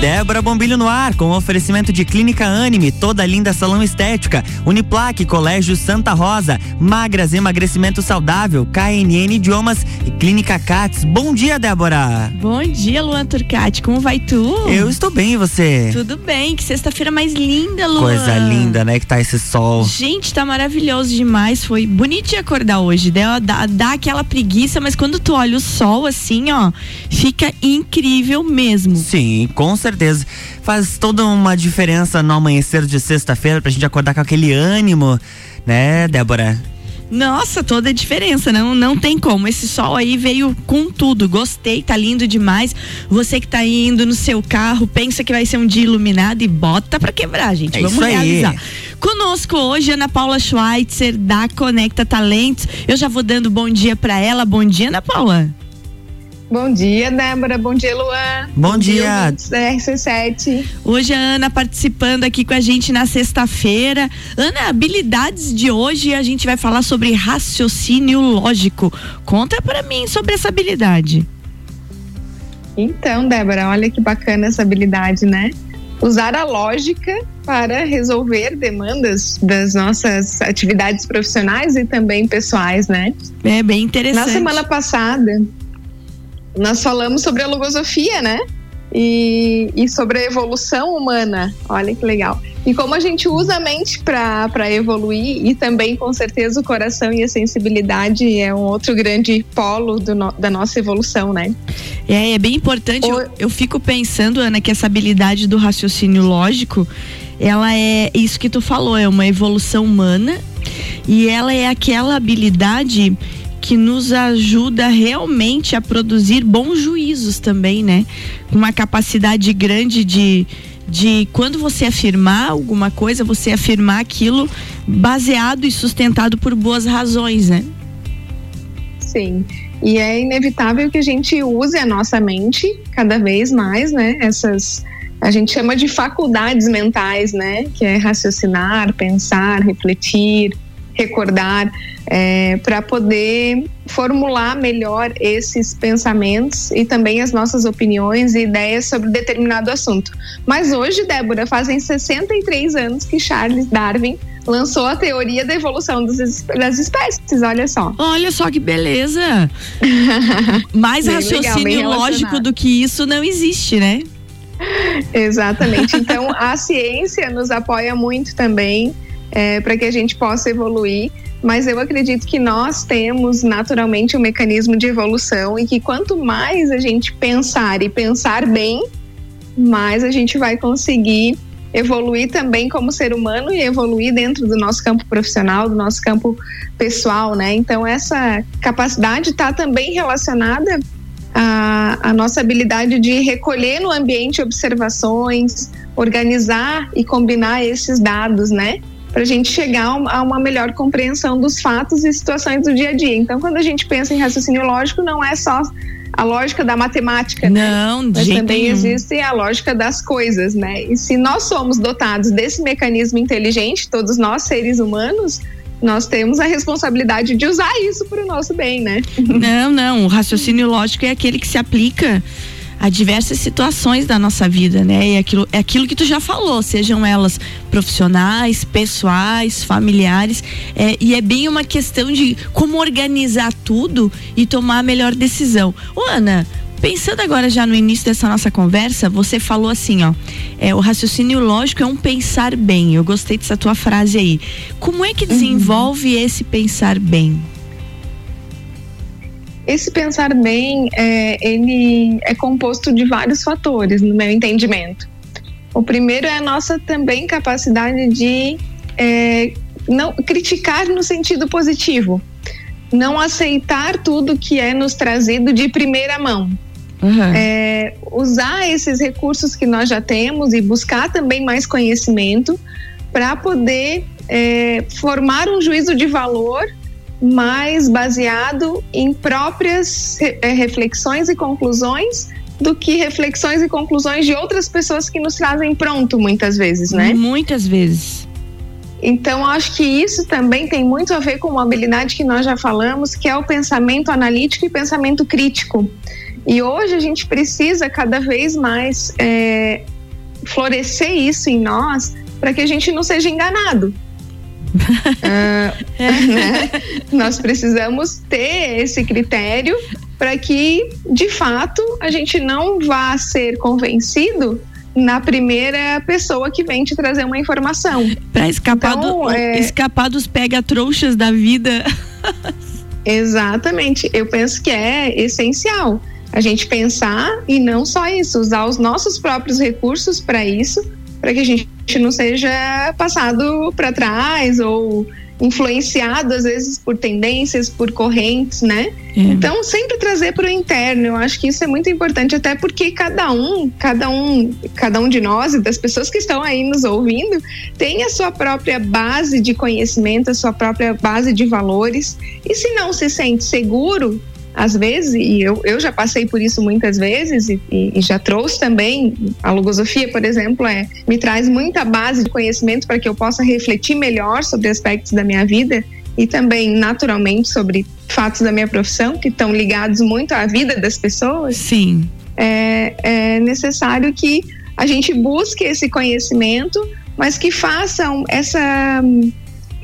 Débora Bombilho no ar, com oferecimento de Clínica Anime, toda linda salão estética, Uniplaque, Colégio Santa Rosa, Magras Emagrecimento Saudável, KNN Idiomas e Clínica Cats. Bom dia, Débora. Bom dia, Luan Turcati. Como vai tu? Eu estou bem, e você? Tudo bem, que sexta-feira mais linda, Luan. Coisa linda, né, que tá esse sol. Gente, tá maravilhoso demais. Foi bonito de acordar hoje. Deu, dá, dá aquela preguiça, mas quando tu olha o sol assim, ó, fica incrível mesmo. Sim, com certeza. Faz toda uma diferença no amanhecer de sexta-feira pra gente acordar com aquele ânimo, né, Débora? Nossa, toda a diferença, não, não tem como. Esse sol aí veio com tudo. Gostei, tá lindo demais. Você que tá indo no seu carro, pensa que vai ser um dia iluminado e bota pra quebrar, gente. É Vamos isso aí. realizar. Conosco hoje, Ana Paula Schweitzer, da Conecta Talentos. Eu já vou dando bom dia pra ela. Bom dia, Ana Paula. Bom dia, Débora. Bom dia, Luan. Bom dia. ouvintes da RC7. Hoje a Ana participando aqui com a gente na sexta-feira. Ana, habilidades de hoje a gente vai falar sobre raciocínio lógico. Conta pra mim sobre essa habilidade. Então, Débora, olha que bacana essa habilidade, né? Usar a lógica para resolver demandas das nossas atividades profissionais e também pessoais, né? É bem interessante. Na semana passada, nós falamos sobre a logosofia, né? E, e sobre a evolução humana. Olha que legal. E como a gente usa a mente para evoluir e também, com certeza, o coração e a sensibilidade é um outro grande polo no, da nossa evolução, né? É, é bem importante. O- Eu, eu fico pensando, Ana, que essa habilidade do raciocínio lógico, ela é isso que tu falou, é uma evolução humana e ela é aquela habilidade que nos ajuda realmente a produzir bons juízos também, né? Uma capacidade grande de de quando você afirmar alguma coisa, você afirmar aquilo baseado e sustentado por boas razões, né? Sim. E é inevitável que a gente use a nossa mente cada vez mais, né? Essas a gente chama de faculdades mentais, né? Que é raciocinar, pensar, refletir, recordar, para poder formular melhor esses pensamentos e também as nossas opiniões e ideias sobre determinado assunto. Mas hoje, Débora, fazem 63 anos que Charles Darwin lançou a teoria da evolução das, es- das espécies, olha só. Olha só que beleza! Mais Bem legal, raciocínio bem lógico do que isso não existe, né? Exatamente. Então, a ciência nos apoia muito também para que a gente possa evoluir. Mas eu acredito que nós temos naturalmente um mecanismo de evolução e que quanto mais a gente pensar e pensar bem, mais a gente vai conseguir evoluir também como ser humano e evoluir dentro do nosso campo profissional, do nosso campo pessoal, né? Então essa capacidade está também relacionada à, à nossa habilidade de recolher no ambiente observações, organizar e combinar esses dados, né? Para a gente chegar a uma- melhor compreensão dos fatos e situações do dia a dia. Então, quando a gente pensa em raciocínio lógico, não é só a lógica da matemática, né? Não, de Mas também nenhum. existe a lógica das coisas, né? E se nós somos dotados desse mecanismo inteligente, todos nós seres humanos, nós temos a responsabilidade de usar isso para o nosso bem, né? Não, não. O raciocínio lógico é aquele que se aplica a diversas situações da nossa vida, né? É aquilo, é aquilo que tu já falou, sejam elas profissionais, pessoais, familiares. É, e é bem uma questão de como organizar tudo e tomar a melhor decisão. Ô, Ana. Pensando agora já no início dessa nossa conversa, você falou assim, ó, é, o raciocínio lógico é um pensar bem. Eu gostei dessa tua frase aí. Como é que desenvolve esse pensar bem? Esse pensar bem, é, ele é composto de vários fatores, no meu entendimento. O primeiro é a nossa também capacidade de é, não criticar no sentido positivo, não aceitar tudo que é nos trazido de primeira mão. Uhum. É, usar esses recursos que nós já temos e buscar também mais conhecimento para poder é, formar um juízo de valor mais baseado em próprias eh, reflexões e conclusões do que reflexões e conclusões de outras pessoas que nos trazem pronto muitas vezes, né? Muitas vezes. Então, acho que isso também tem muito a ver com uma habilidade que nós já falamos, que é o pensamento analítico e pensamento crítico. E hoje a gente precisa cada vez mais é, florescer isso em nós para que a gente não seja enganado. Uh, né? Nós precisamos ter esse critério para que, de fato, a gente não vá ser convencido na primeira pessoa que vem te trazer uma informação. Para escapar, então, do, é... escapar dos pega-trouxas da vida. Exatamente. Eu penso que é essencial a gente pensar e não só isso, usar os nossos próprios recursos para isso, para que a gente não seja passado para trás ou influenciado às vezes por tendências, por correntes, né? É. Então sempre trazer para o interno. Eu acho que isso é muito importante, até porque cada um, cada um, cada um de nós e das pessoas que estão aí nos ouvindo tem a sua própria base de conhecimento, a sua própria base de valores. E se não se sente seguro às vezes, e eu, eu já passei por isso muitas vezes, e, e, já trouxe também, a logosofia, por exemplo, é, me traz muita base de conhecimento para que eu possa refletir melhor sobre aspectos da minha vida e também, naturalmente, sobre fatos da minha profissão, que estão ligados muito à vida das pessoas. Sim. É, é necessário que a gente busque esse conhecimento, mas que façam essa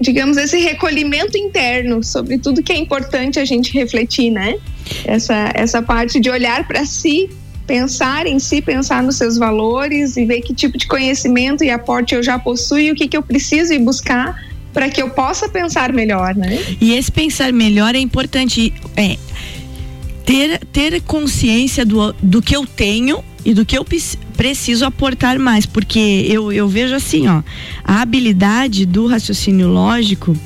digamos, esse recolhimento interno sobre tudo que é importante a gente refletir, né? Essa, essa parte de olhar para si, pensar em si, pensar nos seus valores e ver que tipo de conhecimento e aporte eu já possuo e o que, que eu preciso ir buscar para que eu possa pensar melhor, né? E esse pensar melhor é importante. É, ter, ter consciência do, do que eu tenho e do que eu preciso aportar mais, porque eu, eu vejo assim, ó, a habilidade do raciocínio lógico,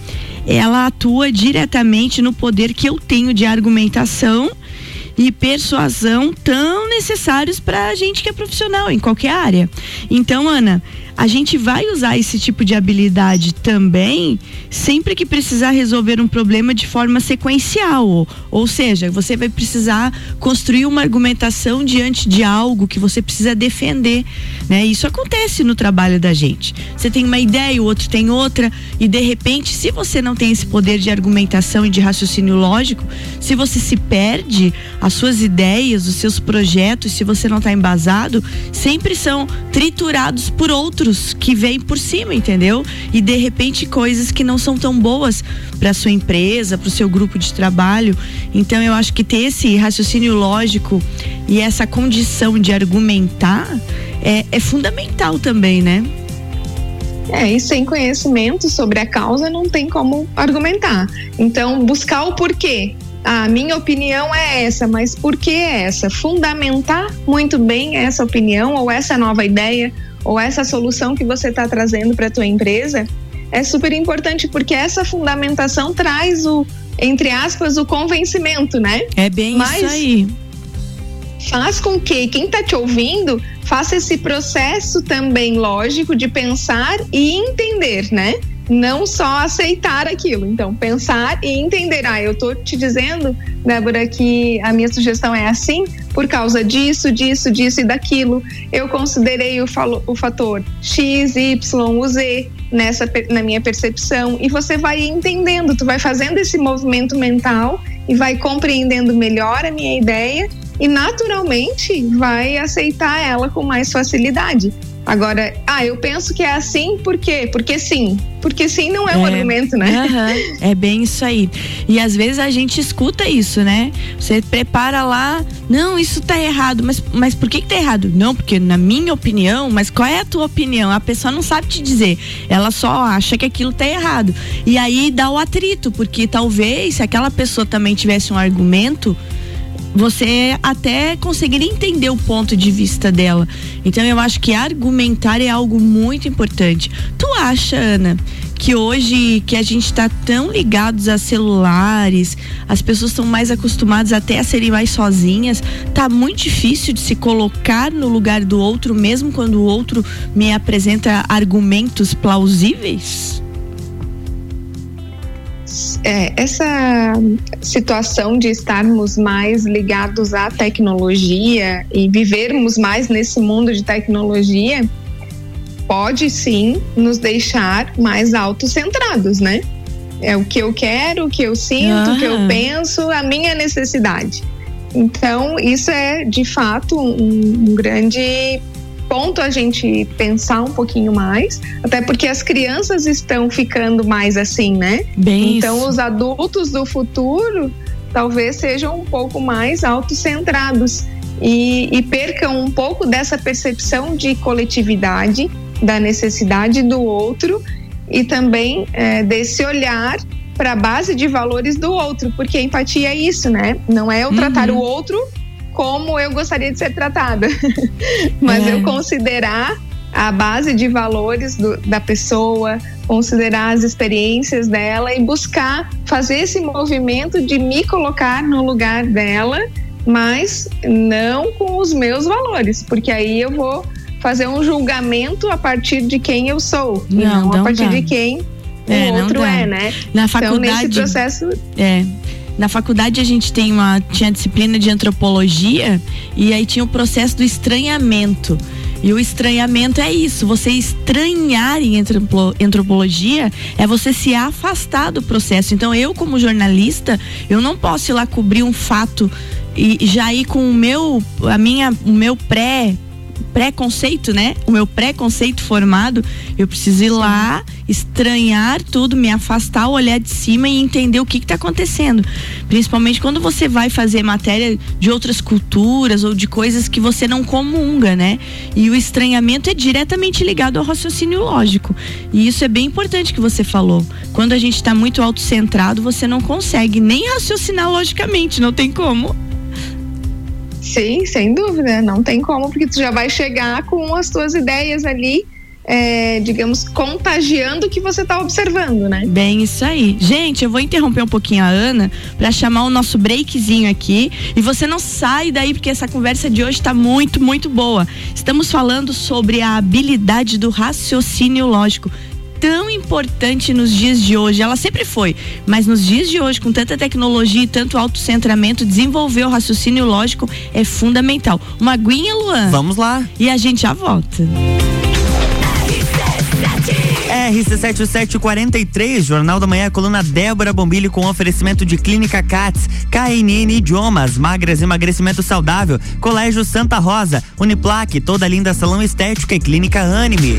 ela atua diretamente no poder que eu tenho de argumentação e persuasão tão necessários para a gente que é profissional em qualquer área. Então, Ana, a gente vai usar esse tipo de habilidade também sempre que precisar resolver um problema de forma sequencial. Ou, seja, você vai precisar construir uma argumentação diante de algo que você precisa defender. Né? Isso acontece no trabalho da gente. Você tem uma ideia, o outro tem outra, e de repente, se você não tem esse poder de argumentação e de raciocínio lógico, se você se perde, as suas ideias, os seus projetos, se você não está embasado, sempre são triturados por outros outros que vêm por cima, entendeu? E de repente coisas que não são tão boas para sua empresa, para o seu grupo de trabalho. Então eu acho que ter esse raciocínio lógico e essa condição de argumentar é, é fundamental também, né? É, e sem conhecimento sobre a causa não tem como argumentar. Então, buscar o porquê. A minha opinião é essa, mas por que é essa? Fundamentar muito bem essa opinião ou essa nova ideia ou essa solução que você está trazendo para a tua empresa é super importante porque essa fundamentação traz o entre aspas o convencimento, né? É bem Mas isso aí. Faz com que quem está te ouvindo faça esse processo também lógico de pensar e entender, né? não só aceitar aquilo. Então, pensar e entender. Ah, eu tô te dizendo, Débora, que a minha sugestão é assim por causa disso, disso, disso e daquilo. Eu considerei o, o fator X, Y, Z nessa, na minha percepção. E você vai entendendo, tu vai fazendo esse movimento mental e vai compreendendo melhor a minha ideia e naturalmente vai aceitar ela com mais facilidade. Agora, ah, eu penso que é assim, por quê? Porque sim. Porque sim não é, é um argumento, né? Uh -huh, é bem isso aí. E às vezes a gente escuta isso, né? Você prepara lá, não, isso tá errado, mas, mas por que, que tá errado? Não, porque na minha opinião, mas qual é a tua opinião? A pessoa não sabe te dizer. Ela só acha que aquilo tá errado. E aí dá o atrito, porque talvez se aquela pessoa também tivesse um argumento você até conseguiria entender o ponto de vista dela. Então eu acho que argumentar é algo muito importante. Tu acha, Ana, que hoje que a gente está tão ligados a celulares, as pessoas estão mais acostumadas até a serem mais sozinhas, tá muito difícil de se colocar no lugar do outro, mesmo quando o outro me apresenta argumentos plausíveis? É, essa situação de estarmos mais ligados à tecnologia e vivermos mais nesse mundo de tecnologia pode sim nos deixar mais autocentrados, né? É o que eu quero, o que eu sinto, o que eu penso, a minha necessidade. Então, isso é de fato um, um grande ponto a gente pensar um pouquinho mais, até porque as crianças estão ficando mais assim, né? Bem então, isso. os adultos do futuro talvez sejam um pouco mais autocentrados e, e percam um pouco dessa percepção de coletividade, da necessidade do outro e também é, desse olhar para a base de valores do outro, porque a empatia é isso, né? Não é eu tratar Uhum. o outro como eu gostaria de ser tratada, mas É. eu considerar a base de valores do- da pessoa, considerar as experiências dela e buscar fazer esse movimento de me colocar no lugar dela, mas não com os meus valores, porque aí eu vou fazer um julgamento a partir de quem eu sou e Não, não a não partir dá. de quem É, o não outro é, né? Na Então faculdade. nesse processo É. Na faculdade a gente tem uma tinha disciplina de antropologia e aí tinha o processo do estranhamento. E o estranhamento é isso, você estranhar em antropo- antropologia é você se afastar do processo. Então eu como jornalista, eu não posso ir lá cobrir um fato e já ir com o meu a minha o meu pré preconceito, né? O meu preconceito formado, eu preciso ir lá, estranhar tudo, me afastar, olhar de cima e entender o que está acontecendo. Principalmente quando você vai fazer matéria de outras culturas ou de coisas que você não comunga, né? E o estranhamento é diretamente ligado ao raciocínio lógico. E isso é bem importante que você falou. Quando a gente está muito autocentrado, você não consegue nem raciocinar logicamente, não tem como. Sim, sem dúvida, não tem como, porque tu já vai chegar com as tuas ideias ali, é, digamos, contagiando o que você está observando, né? Bem, isso aí. Gente, eu vou interromper um pouquinho a Ana para chamar o nosso breakzinho aqui. E você não sai daí, porque essa conversa de hoje está muito, muito boa. Estamos falando sobre a habilidade do raciocínio lógico. Tão importante nos dias de hoje, ela sempre foi, mas nos dias de hoje, com tanta tecnologia e tanto autocentramento, desenvolver o raciocínio lógico é fundamental. Uma aguinha, Luan, Vamos lá. e a gente já volta. RC7743, Jornal da Manhã, coluna Débora Bombilho com oferecimento de Clínica Cats, KNN Idiomas, Magras Emagrecimento Saudável, Colégio Santa Rosa, Uniplaque, Toda Linda Salão Estética e Clínica Anime.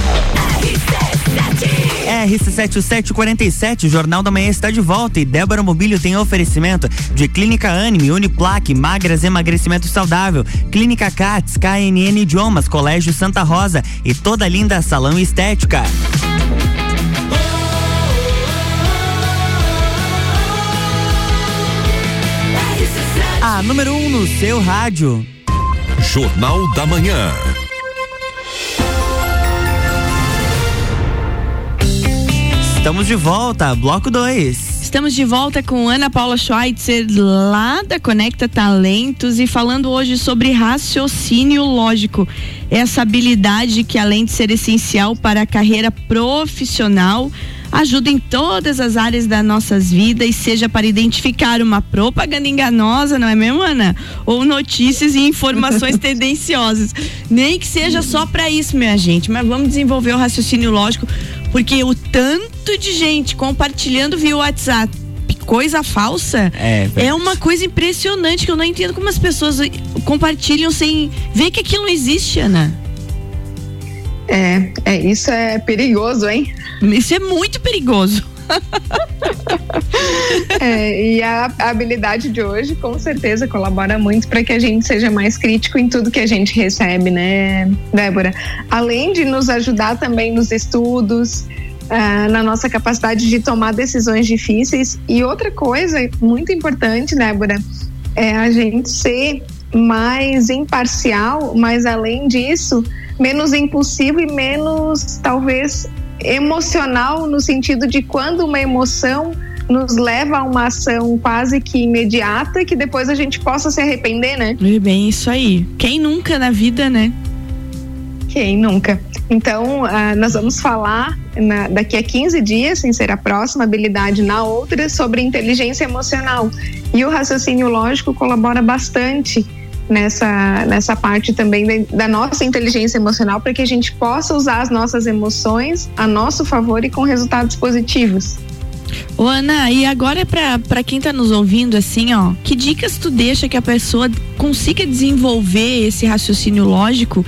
RC7747, Jornal da Manhã está de volta e Débora Mobílio tem oferecimento de Clínica Anime, Uniplaque, Magras Emagrecimento Saudável, Clínica Cats, KNN Idiomas, Colégio Santa Rosa e toda linda salão estética. A número 1 um no seu rádio. Jornal da Manhã. Estamos de volta, bloco 2. Estamos de volta com Ana Paula Schweitzer, lá da Conecta Talentos, e falando hoje sobre raciocínio lógico. Essa habilidade que, além de ser essencial para a carreira profissional, ajuda em todas as áreas das nossas vidas, seja para identificar uma propaganda enganosa, não é mesmo, Ana? Ou notícias e informações tendenciosas. Nem que seja só para isso, minha gente, mas vamos desenvolver o raciocínio lógico porque o tanto de gente compartilhando via WhatsApp coisa falsa é, é uma coisa impressionante que eu não entendo como as pessoas compartilham sem ver que aquilo não existe, Ana. É, é isso é perigoso, hein? Isso é muito perigoso. é, e a, habilidade de hoje com certeza colabora muito para que a gente seja mais crítico em tudo que a gente recebe, né, Débora? Além de nos ajudar também nos estudos, uh, na nossa capacidade de tomar decisões difíceis. E outra coisa muito importante, Débora, é a gente ser mais imparcial, mas além disso, menos impulsivo e menos, talvez, emocional no sentido de quando uma emoção nos leva a uma ação quase que imediata que depois a gente possa se arrepender, né? É bem isso aí. Quem nunca na vida, né? Quem nunca? Então, uh, nós vamos falar na, daqui a 15 dias, sem ser a próxima habilidade na outra, sobre inteligência emocional. E o raciocínio lógico colabora bastante nessa, nessa parte também da, nossa inteligência emocional para que a gente possa usar as nossas emoções a nosso favor e com resultados positivos. Ô Ana, e agora para quem está nos ouvindo assim, ó, que dicas tu deixa que a pessoa consiga desenvolver esse raciocínio lógico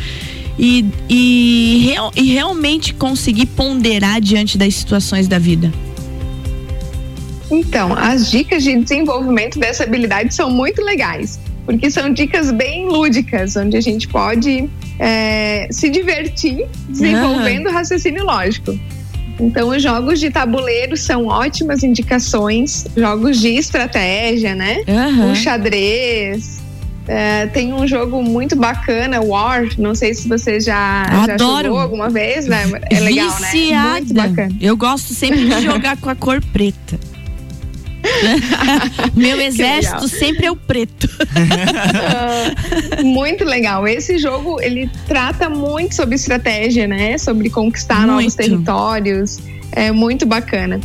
e, e, real, e realmente conseguir ponderar diante das situações da vida? Então, as dicas de desenvolvimento dessa habilidade são muito legais porque são dicas bem lúdicas, onde a gente pode é, se divertir desenvolvendo uhum. raciocínio lógico. Então, os jogos de tabuleiro são ótimas indicações, jogos de estratégia, né? Uhum. O xadrez. É, tem um jogo muito bacana, War. Não sei se você já, já jogou alguma vez, né? É legal, né? Viciada. né? Muito bacana. Eu gosto sempre de jogar com a cor preta. Meu exército sempre é o preto. muito legal. Esse jogo ele trata muito sobre estratégia, né? Sobre conquistar muito. novos territórios. É muito bacana.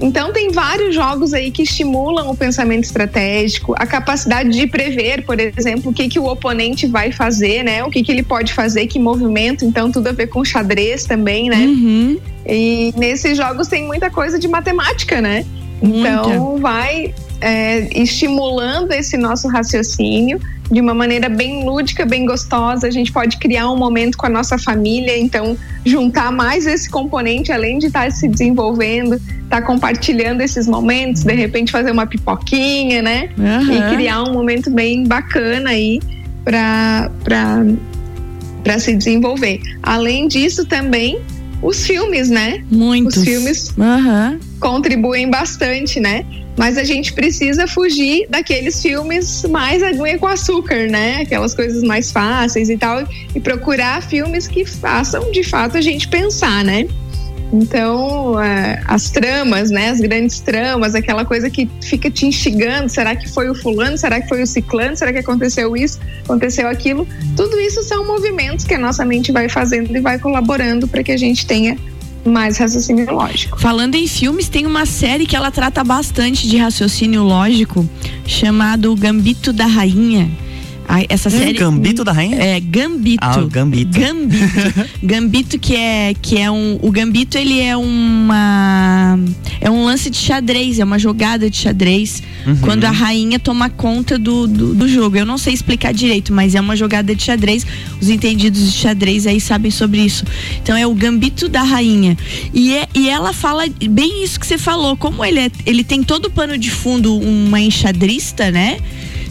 Então tem vários jogos aí que estimulam o pensamento estratégico, a capacidade de prever, por exemplo, o que que o oponente vai fazer, né? O que que ele pode fazer, que movimento, então tudo a ver com xadrez também, né? Uhum. E nesses jogos tem muita coisa de matemática, né? Muita. Então vai é, estimulando esse nosso raciocínio de uma maneira bem lúdica, bem gostosa. A gente pode criar um momento com a nossa família, então juntar mais esse componente, além de estar se desenvolvendo, estar compartilhando esses momentos, de repente fazer uma pipoquinha, né? Aham. E criar um momento bem bacana aí para para se desenvolver. Além disso, também os filmes, né? Muitos. Os filmes Aham. contribuem bastante, né? Mas a gente precisa fugir daqueles filmes mais aguinha com açúcar, né? Aquelas coisas mais fáceis e tal, e procurar filmes que façam de fato a gente pensar, né? Então, é, as tramas, né? As grandes tramas, aquela coisa que fica te instigando: será que foi o fulano? Será que foi o ciclano? Será que aconteceu isso? Aconteceu aquilo? Tudo isso são movimentos que a nossa mente vai fazendo e vai colaborando para que a gente tenha mais raciocínio lógico. Falando em filmes, tem uma série que ela trata bastante de raciocínio lógico, chamado Gambito da Rainha. Ah, Essa Hum, série. Gambito da Rainha? É, Gambito. Ah, o Gambito. Gambito. Gambito que é que é um o Gambito ele é uma é um lance de xadrez, é uma jogada de xadrez Uhum. quando a rainha toma conta do, do, do jogo. Eu não sei explicar direito, mas é uma jogada de xadrez. Os entendidos de xadrez aí sabem sobre isso. Então é o Gambito da rainha. E, é, e ela fala bem isso que você falou, como ele é, ele tem todo o pano de fundo uma enxadrista, né?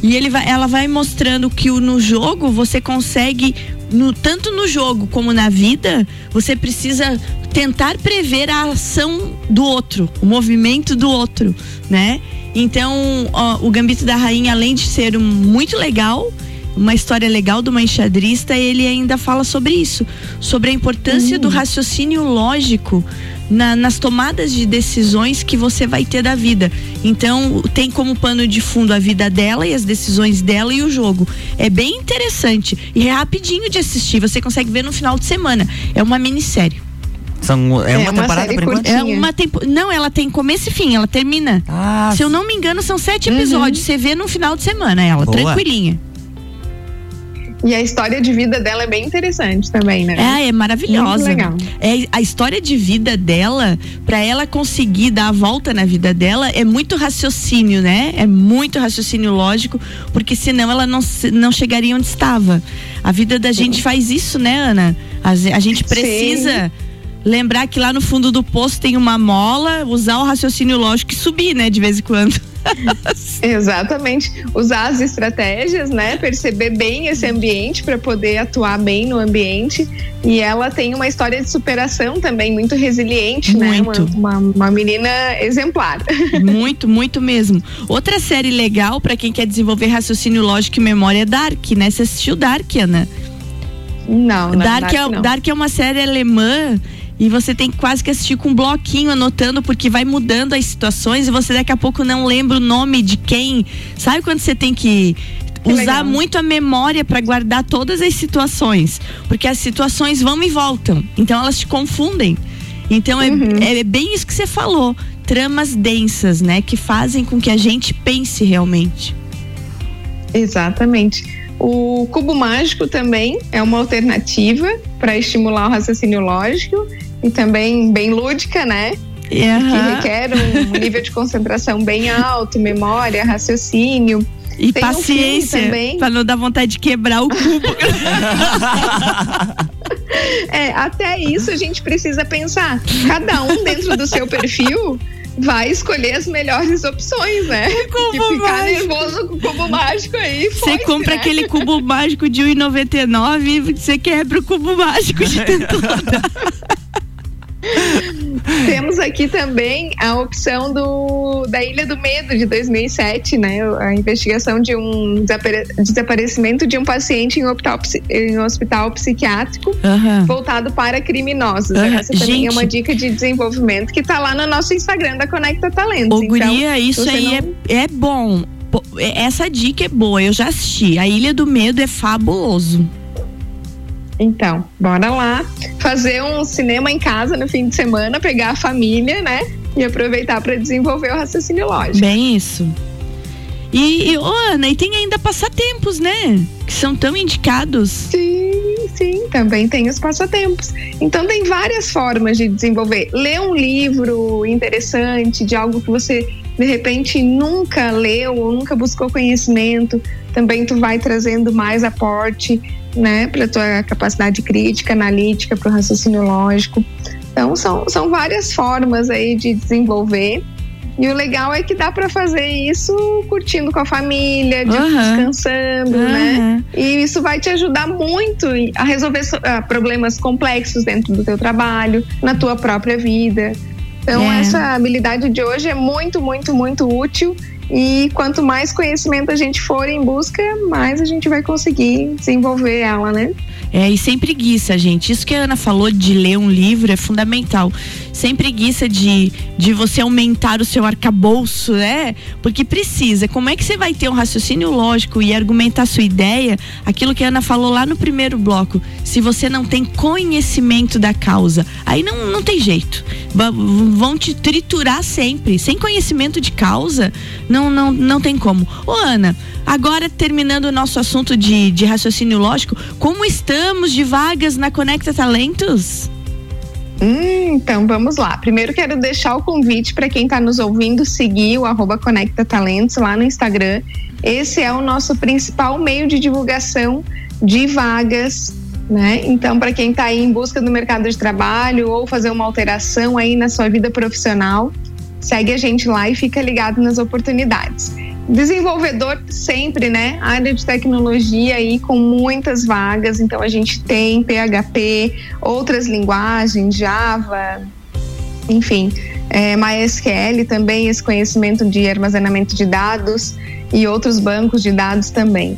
E ele vai, ela vai mostrando que no jogo você consegue, no- tanto no jogo como na vida, você precisa tentar prever a ação do outro, o movimento do outro, né? Então, ó, o Gambito da Rainha, além de ser muito legal, uma história legal de uma enxadrista, ele ainda fala sobre isso, sobre a importância do raciocínio lógico na- nas tomadas de decisões que você vai ter da vida. Então, tem como pano de fundo a vida dela e as decisões dela e o jogo. É bem interessante e é rapidinho de assistir. Você consegue ver no final de semana. É uma minissérie. São, é, uma, temporada por enquanto? É uma tempo... Não, ela tem começo e fim, ela termina. Ah, Se eu não me engano, são sete Uhum. episódios. Você vê no final de semana ela, Boa. tranquilinha. E a história de vida dela é bem interessante também, né? É, é maravilhosa. Muito legal. É, a história de vida dela, pra ela conseguir dar a volta na vida dela, é muito raciocínio, né? É muito raciocínio lógico, porque senão ela não, não chegaria onde estava. A vida da gente faz isso, né, Ana? A, a gente precisa lembrar que lá no fundo do poço tem uma mola, usar o raciocínio lógico e subir, né, de vez em quando. Exatamente. Usar as estratégias, né? Perceber bem esse ambiente para poder atuar bem no ambiente. E ela tem uma história de superação também muito resiliente, né? Muito. Uma, uma, uma menina exemplar. Muito, muito mesmo. Outra série legal pra quem quer desenvolver raciocínio lógico e memória é Dark, né? Você assistiu Dark, Ana? Não, não Dark, Dark é, não. Dark é uma série alemã e você tem quase que assistir com um bloquinho anotando porque vai mudando as situações e você daqui a pouco não lembra o nome de quem. Sabe quando você tem que Que usar legal. muito a memória para guardar todas as situações, porque as situações vão e voltam. Então elas te confundem. Então é, Uhum. é bem isso que você falou, tramas densas, né, que fazem com que a gente pense realmente. Exatamente. O cubo mágico também é uma alternativa para estimular o raciocínio lógico e também bem lúdica, né? Que Aham. requer um nível de concentração bem alto, memória, raciocínio. E Tem um paciência, também. pra não dar vontade de quebrar o cubo. É, até isso a gente precisa pensar. Cada um dentro do seu perfil vai escolher as melhores opções, né? Cubo ficar mágico. nervoso com o cubo mágico aí. Você compra né? aquele cubo mágico de 1,99 e você quebra o cubo mágico de tanto. Temos aqui também a opção do, da Ilha do Medo de 2007, né? A investigação de um desapare- desaparecimento de um paciente em hospital, em hospital psiquiátrico Aham. voltado para criminosos. Aham. Essa também Gente. é uma dica de desenvolvimento que tá lá no nosso Instagram da Conecta Talentos. Ô, guria, Então, isso você aí não- é, é bom. É- Essa dica é boa, eu já assisti. A Ilha do Medo é fabuloso. Então, bora lá fazer um cinema em casa no fim de semana, pegar a família, né? e aproveitar para desenvolver o raciocínio lógico. Bem isso. E, e oh, Ana, e tem ainda passatempos, né? Que são tão indicados. Sim, sim, também tem os passatempos. Então tem várias formas de desenvolver. Ler um livro interessante de algo que você de repente nunca leu ou nunca buscou conhecimento, também tu vai trazendo mais aporte, né, para tua capacidade crítica, analítica, para o raciocínio lógico. Então são, são várias formas aí de desenvolver. E o legal é que dá para fazer isso curtindo com a família, de, uhum. descansando, uhum. né? E isso vai te ajudar muito a resolver problemas complexos dentro do teu trabalho, na tua própria vida. Então, é. essa habilidade de hoje é muito, muito, muito útil. E quanto mais conhecimento a gente for em busca, mais a gente vai conseguir desenvolver ela, né? É, e sem preguiça, gente. Isso que a Ana falou de ler um livro é fundamental. Sem preguiça de, de você aumentar o seu arcabouço, né? Porque precisa. Como é que você vai ter um raciocínio lógico e argumentar sua ideia? Aquilo que a Ana falou lá no primeiro bloco. Se você não tem conhecimento da causa, aí não, não tem jeito. Vão te triturar sempre. Sem conhecimento de causa, não, não, não tem como. Ô, Ana, agora terminando o nosso assunto de, de raciocínio lógico, como estamos de vagas na Conecta Talentos? Hum, então vamos lá. Primeiro quero deixar o convite para quem está nos ouvindo seguir o arroba Conecta Talentos lá no Instagram. Esse é o nosso principal meio de divulgação de vagas né? Então, para quem está aí em busca do mercado de trabalho ou fazer uma alteração aí na sua vida profissional, segue a gente lá e fica ligado nas oportunidades. Desenvolvedor sempre, né? Área de tecnologia aí com muitas vagas, então a gente tem PHP, outras linguagens, Java, enfim, é, MySQL também, esse conhecimento de armazenamento de dados e outros bancos de dados também.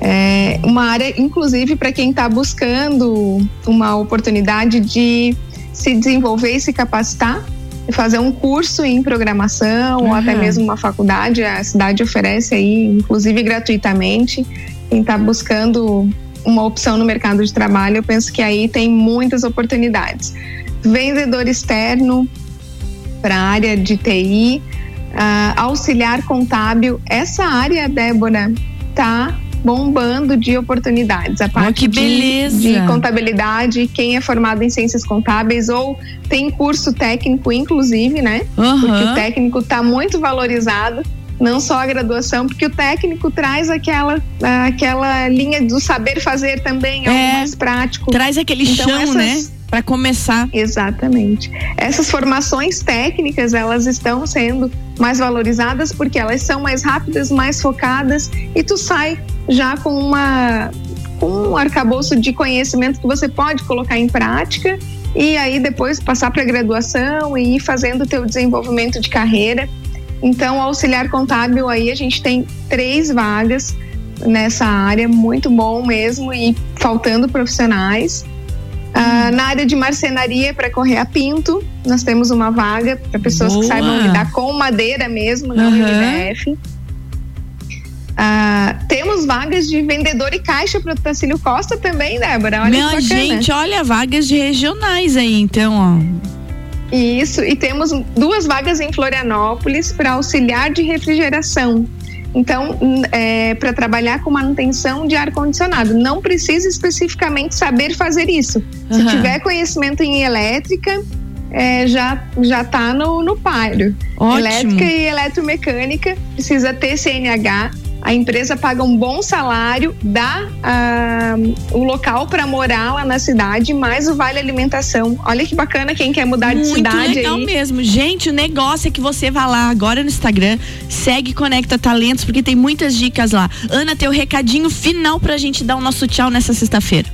É uma área, inclusive, para quem está buscando uma oportunidade de se desenvolver e se capacitar, fazer um curso em programação uhum. ou até mesmo uma faculdade, a cidade oferece aí, inclusive gratuitamente. Quem está buscando uma opção no mercado de trabalho, eu penso que aí tem muitas oportunidades. Vendedor externo para a área de TI, uh, ah, auxiliar contábil, essa área, Débora, tá bombando de oportunidades. A parte oh. De, de contabilidade, quem é formado em ciências contábeis ou tem curso técnico, inclusive, né? Uhum. Porque o técnico está muito valorizado não só a graduação, porque o técnico traz aquela, aquela linha do saber fazer também, é, algo mais prático. Traz aquele então, chão, essas, né? Para começar. Exatamente. Essas formações técnicas, elas estão sendo mais valorizadas porque elas são mais rápidas, mais focadas e tu sai já com uma com um arcabouço de conhecimento que você pode colocar em prática e aí depois passar para graduação e ir fazendo o teu desenvolvimento de carreira. Então, auxiliar contábil aí a gente tem três vagas nessa área, muito bom mesmo e faltando profissionais. Ah, na área de marcenaria para correr a pinto, nós temos uma vaga para pessoas Boa. que saibam lidar com madeira mesmo, não uhum. MDF. Ah, temos vagas de vendedor e caixa para o Tacílio Costa também, Débora. Olha Minha gente, olha, vagas de regionais aí, então, ó. Isso, e temos duas vagas em Florianópolis para auxiliar de refrigeração. Então, é, para trabalhar com manutenção de ar-condicionado, não precisa especificamente saber fazer isso. Se uhum. tiver conhecimento em elétrica, é, já já está no, no páreo. Ótimo. Elétrica e eletromecânica precisa ter CNH a empresa paga um bom salário, dá uh, o local para morar lá na cidade, mais o vale alimentação. Olha que bacana quem quer mudar Muito de cidade. Muito legal aí. mesmo. Gente, o negócio é que você vá lá agora no Instagram, segue Conecta Talentos, porque tem muitas dicas lá. Ana, teu recadinho final para a gente dar o nosso tchau nessa sexta-feira.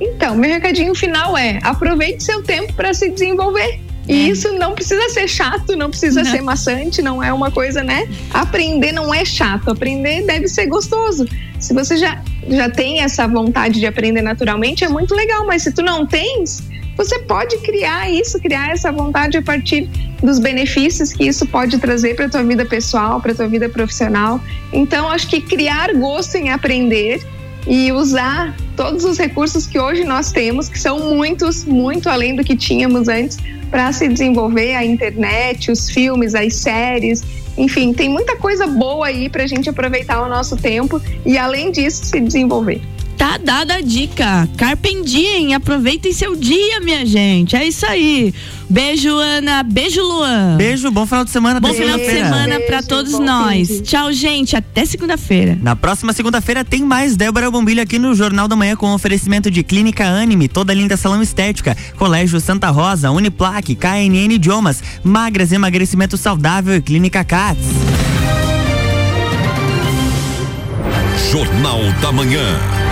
Então, meu recadinho final é: aproveite seu tempo para se desenvolver. E é. isso não precisa ser chato, não precisa não. ser maçante, não é uma coisa, né? Aprender não é chato, aprender deve ser gostoso. Se você já, já tem essa vontade de aprender naturalmente, é muito legal, mas se tu não tens, você pode criar isso, criar essa vontade a partir dos benefícios que isso pode trazer para tua vida pessoal, para tua vida profissional. Então, acho que criar gosto em aprender e usar todos os recursos que hoje nós temos, que são muitos, muito além do que tínhamos antes, para se desenvolver a internet, os filmes, as séries. Enfim, tem muita coisa boa aí para a gente aproveitar o nosso tempo e, além disso, se desenvolver. Tá dada a dica. Carpe diem, aproveitem seu dia, minha gente. É isso aí. Beijo, Ana. Beijo, Luan. Beijo, bom final de semana. Bom final de semana para todos nós. Fim. Tchau, gente. Até segunda-feira. Na próxima segunda-feira tem mais Débora Bombilho aqui no Jornal da Manhã com oferecimento de Clínica Anime, toda linda salão estética, Colégio Santa Rosa, Uniplaque, KNN Idiomas, Magras Emagrecimento Saudável e Clínica Cats. Jornal da Manhã.